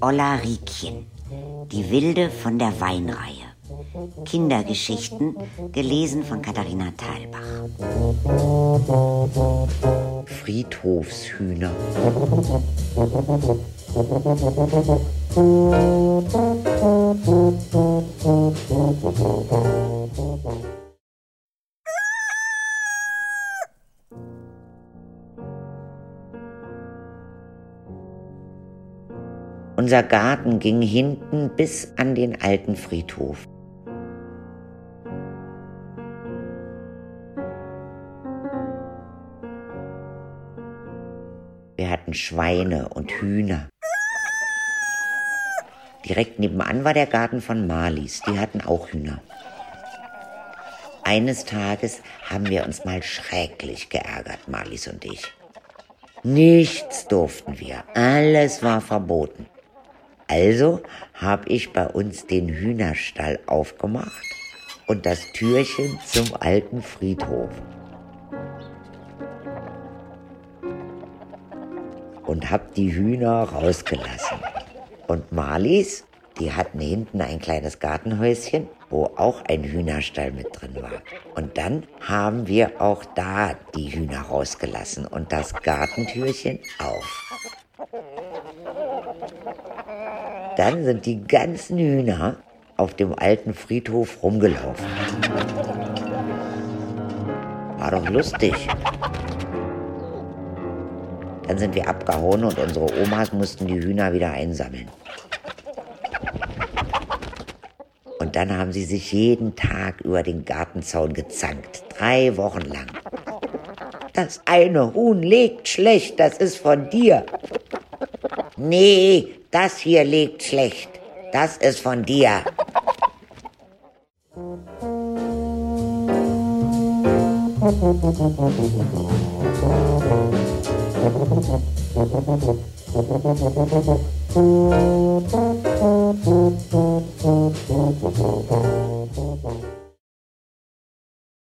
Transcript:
Olla Riekchen, die Wilde von der Weinreihe. Kindergeschichten, gelesen von Katharina Thalbach. Friedhofshühner. Unser Garten ging hinten bis an den alten Friedhof. Wir hatten Schweine und Hühner. Direkt nebenan war der Garten von Marlies, die hatten auch Hühner. Eines Tages haben wir uns mal schrecklich geärgert, Marlies und ich. Nichts durften wir, alles war verboten. Also habe ich bei uns den Hühnerstall aufgemacht und das Türchen zum alten Friedhof. Und habe die Hühner rausgelassen. Und Marlies, die hatten hinten ein kleines Gartenhäuschen, wo auch ein Hühnerstall mit drin war. Und dann haben wir auch da die Hühner rausgelassen und das Gartentürchen auf. Dann sind die ganzen Hühner auf dem alten Friedhof rumgelaufen. War doch lustig. Dann sind wir abgehauen und unsere Omas mussten die Hühner wieder einsammeln. Und dann haben sie sich jeden Tag über den Gartenzaun gezankt. Drei Wochen lang. Das eine Huhn legt schlecht, das ist von dir. Nee, das hier legt schlecht. Das ist von dir.